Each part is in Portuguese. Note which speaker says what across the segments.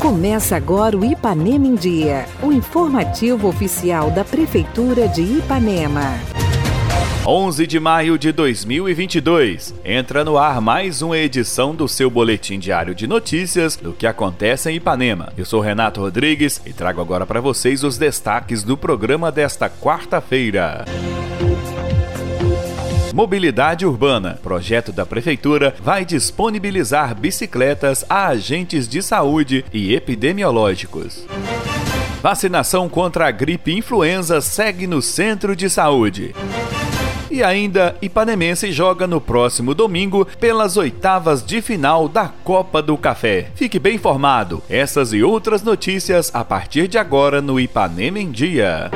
Speaker 1: Começa agora o Ipanema em Dia, o informativo oficial da Prefeitura de Ipanema.
Speaker 2: 11 de maio de 2022. Entra no ar mais uma edição do seu boletim diário de notícias do que acontece em Ipanema. Eu sou Renato Rodrigues e trago agora para vocês os destaques do programa desta quarta-feira. Mobilidade Urbana. Projeto da Prefeitura vai disponibilizar bicicletas a agentes de saúde e epidemiológicos. Vacinação contra a gripe influenza segue no centro de saúde. E ainda, Ipanemense joga no próximo domingo pelas oitavas de final da Copa do Café. Fique bem informado. Essas e outras notícias a partir de agora no Ipanema em Dia.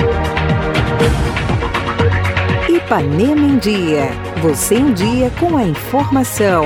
Speaker 1: Ipanema em Dia. Você em dia com a informação.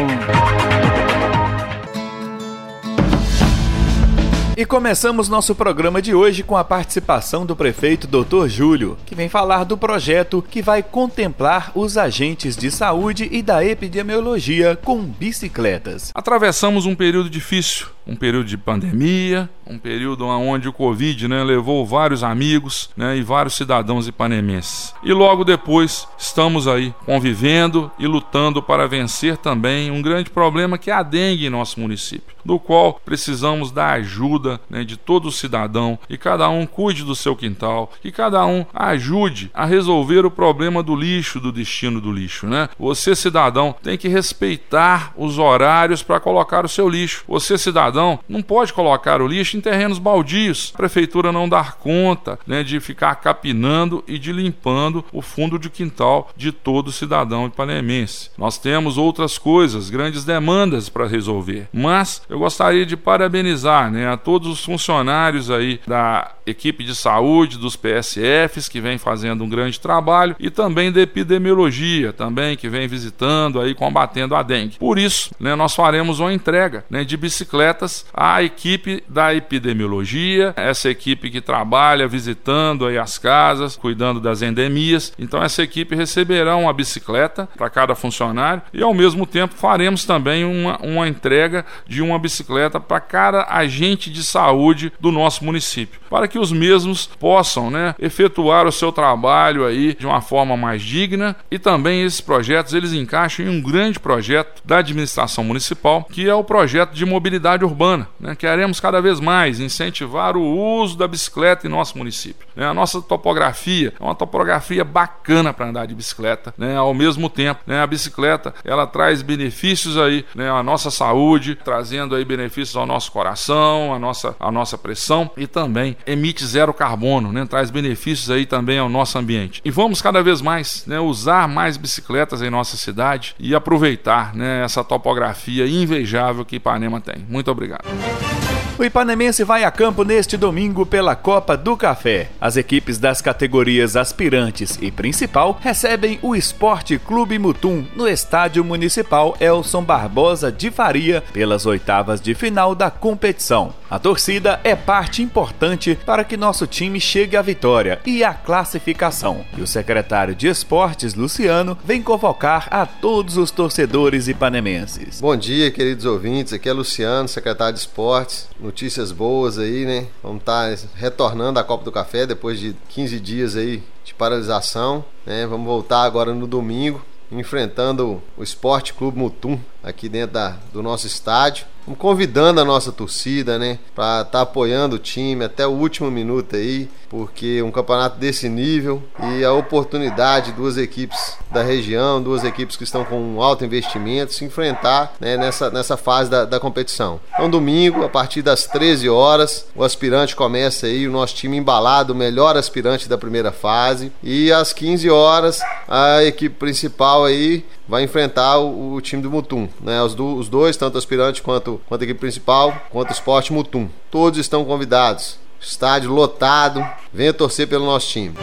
Speaker 2: E começamos nosso programa de hoje com a participação do prefeito Dr. Júlio, que vem falar do projeto que vai contemplar os agentes de saúde e da epidemiologia com bicicletas.
Speaker 3: Atravessamos um período difícil, um período de pandemia, um período onde o Covid né, levou vários amigos né, e vários cidadãos ipanemenses. E logo depois estamos aí convivendo e lutando para vencer também um grande problema que é a dengue em nosso município, do qual precisamos da ajuda né, de todo cidadão e cada um cuide do seu quintal, que cada um ajude a resolver o problema do lixo, do destino do lixo. Né? Você, cidadão, tem que respeitar os horários para colocar o seu lixo. Você, cidadão, não pode colocar o lixo em terrenos baldios. A prefeitura não dar conta né, de ficar capinando e de limpando o fundo de quintal de todo cidadão ipanemense. Nós temos outras coisas, grandes demandas para resolver. Mas eu gostaria de parabenizar né, a todos os funcionários aí da equipe de saúde, dos PSFs, que vem fazendo um grande trabalho, e também da epidemiologia, também, que vem visitando aí, combatendo a dengue. Por isso, né, nós faremos uma entrega né, de bicicletas à equipe da epidemiologia, essa equipe que trabalha visitando aí as casas, cuidando das endemias. Então, essa equipe receberá uma bicicleta para cada funcionário e, ao mesmo tempo, faremos também uma, uma entrega de uma bicicleta para cada agente de saúde do nosso município, para que que os mesmos possam né, efetuar o seu trabalho aí de uma forma mais digna e também esses projetos eles encaixam em um grande projeto da administração municipal que é o projeto de mobilidade urbana. Né? Queremos cada vez mais incentivar o uso da bicicleta em nosso município. Né? A nossa topografia é uma topografia bacana para andar de bicicleta, né? ao mesmo tempo né, a bicicleta ela traz benefícios aí né, à nossa saúde, trazendo aí benefícios ao nosso coração, à nossa, à nossa pressão e também emite emite zero carbono, né? traz benefícios aí também ao nosso ambiente. E vamos cada vez mais né, usar mais bicicletas em nossa cidade e aproveitar né, essa topografia invejável que Ipanema tem. Muito obrigado obrigado.
Speaker 2: O Ipanemense vai a campo neste domingo pela Copa do Café. As equipes das categorias aspirantes e principal recebem o Esporte Clube Mutum no Estádio Municipal Elson Barbosa de Faria pelas oitavas de final da competição. A torcida é parte importante para que nosso time chegue à vitória e à classificação. E o secretário de Esportes, Luciano, vem convocar a todos os torcedores ipanemenses.
Speaker 4: Bom dia, queridos ouvintes. Aqui é Luciano, secretário de Esportes notícias boas aí, né? Vamos estar tá retornando à Copa do Café depois de 15 dias aí de paralisação, né? Vamos voltar agora no domingo, enfrentando o Esporte Clube Mutum aqui dentro da, do nosso estádio convidando a nossa torcida, né, para estar tá apoiando o time até o último minuto aí, porque um campeonato desse nível e a oportunidade de duas equipes da região, duas equipes que estão com um alto investimento, se enfrentar né, nessa, nessa fase da, da competição. Então, domingo, a partir das 13 horas, o aspirante começa aí, o nosso time embalado, o melhor aspirante da primeira fase, e às 15 horas, a equipe principal aí vai enfrentar o, o time do Mutum, né? Os, do, os, dois, tanto aspirante quanto, quanto equipe principal, quanto esporte Mutum. Todos estão convidados. Estádio lotado. Venha torcer pelo nosso time.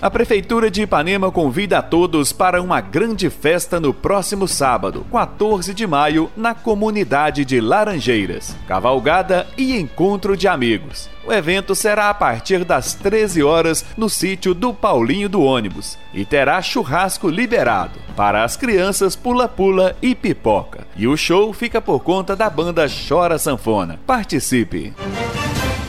Speaker 2: A Prefeitura de Ipanema convida a todos para uma grande festa no próximo sábado, 14 de maio, na comunidade de Laranjeiras. Cavalgada e encontro de amigos. O evento será a partir das 13 horas no sítio do Paulinho do Ônibus e terá churrasco liberado. Para as crianças, pula-pula e pipoca. E o show fica por conta da banda Chora Sanfona. Participe!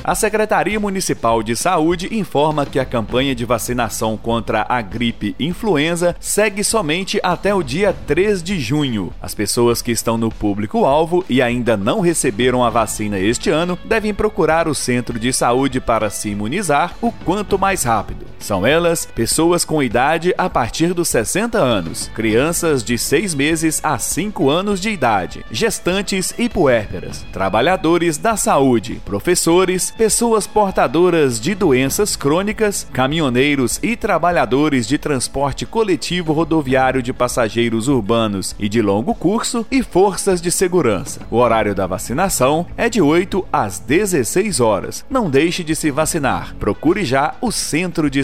Speaker 2: A Secretaria Municipal de Saúde informa que a campanha de vacinação contra a gripe influenza segue somente até o dia 3 de junho. As pessoas que estão no público-alvo e ainda não receberam a vacina este ano devem procurar o centro de saúde para se imunizar o quanto mais rápido. São elas pessoas com idade a partir dos 60 anos, crianças de 6 meses a 5 anos de idade, gestantes e puérperas, trabalhadores da saúde, professores, pessoas portadoras de doenças crônicas, caminhoneiros e trabalhadores de transporte coletivo rodoviário de passageiros urbanos e de longo curso e forças de segurança. O horário da vacinação é de 8 às 16 horas. Não deixe de se vacinar. Procure já o centro de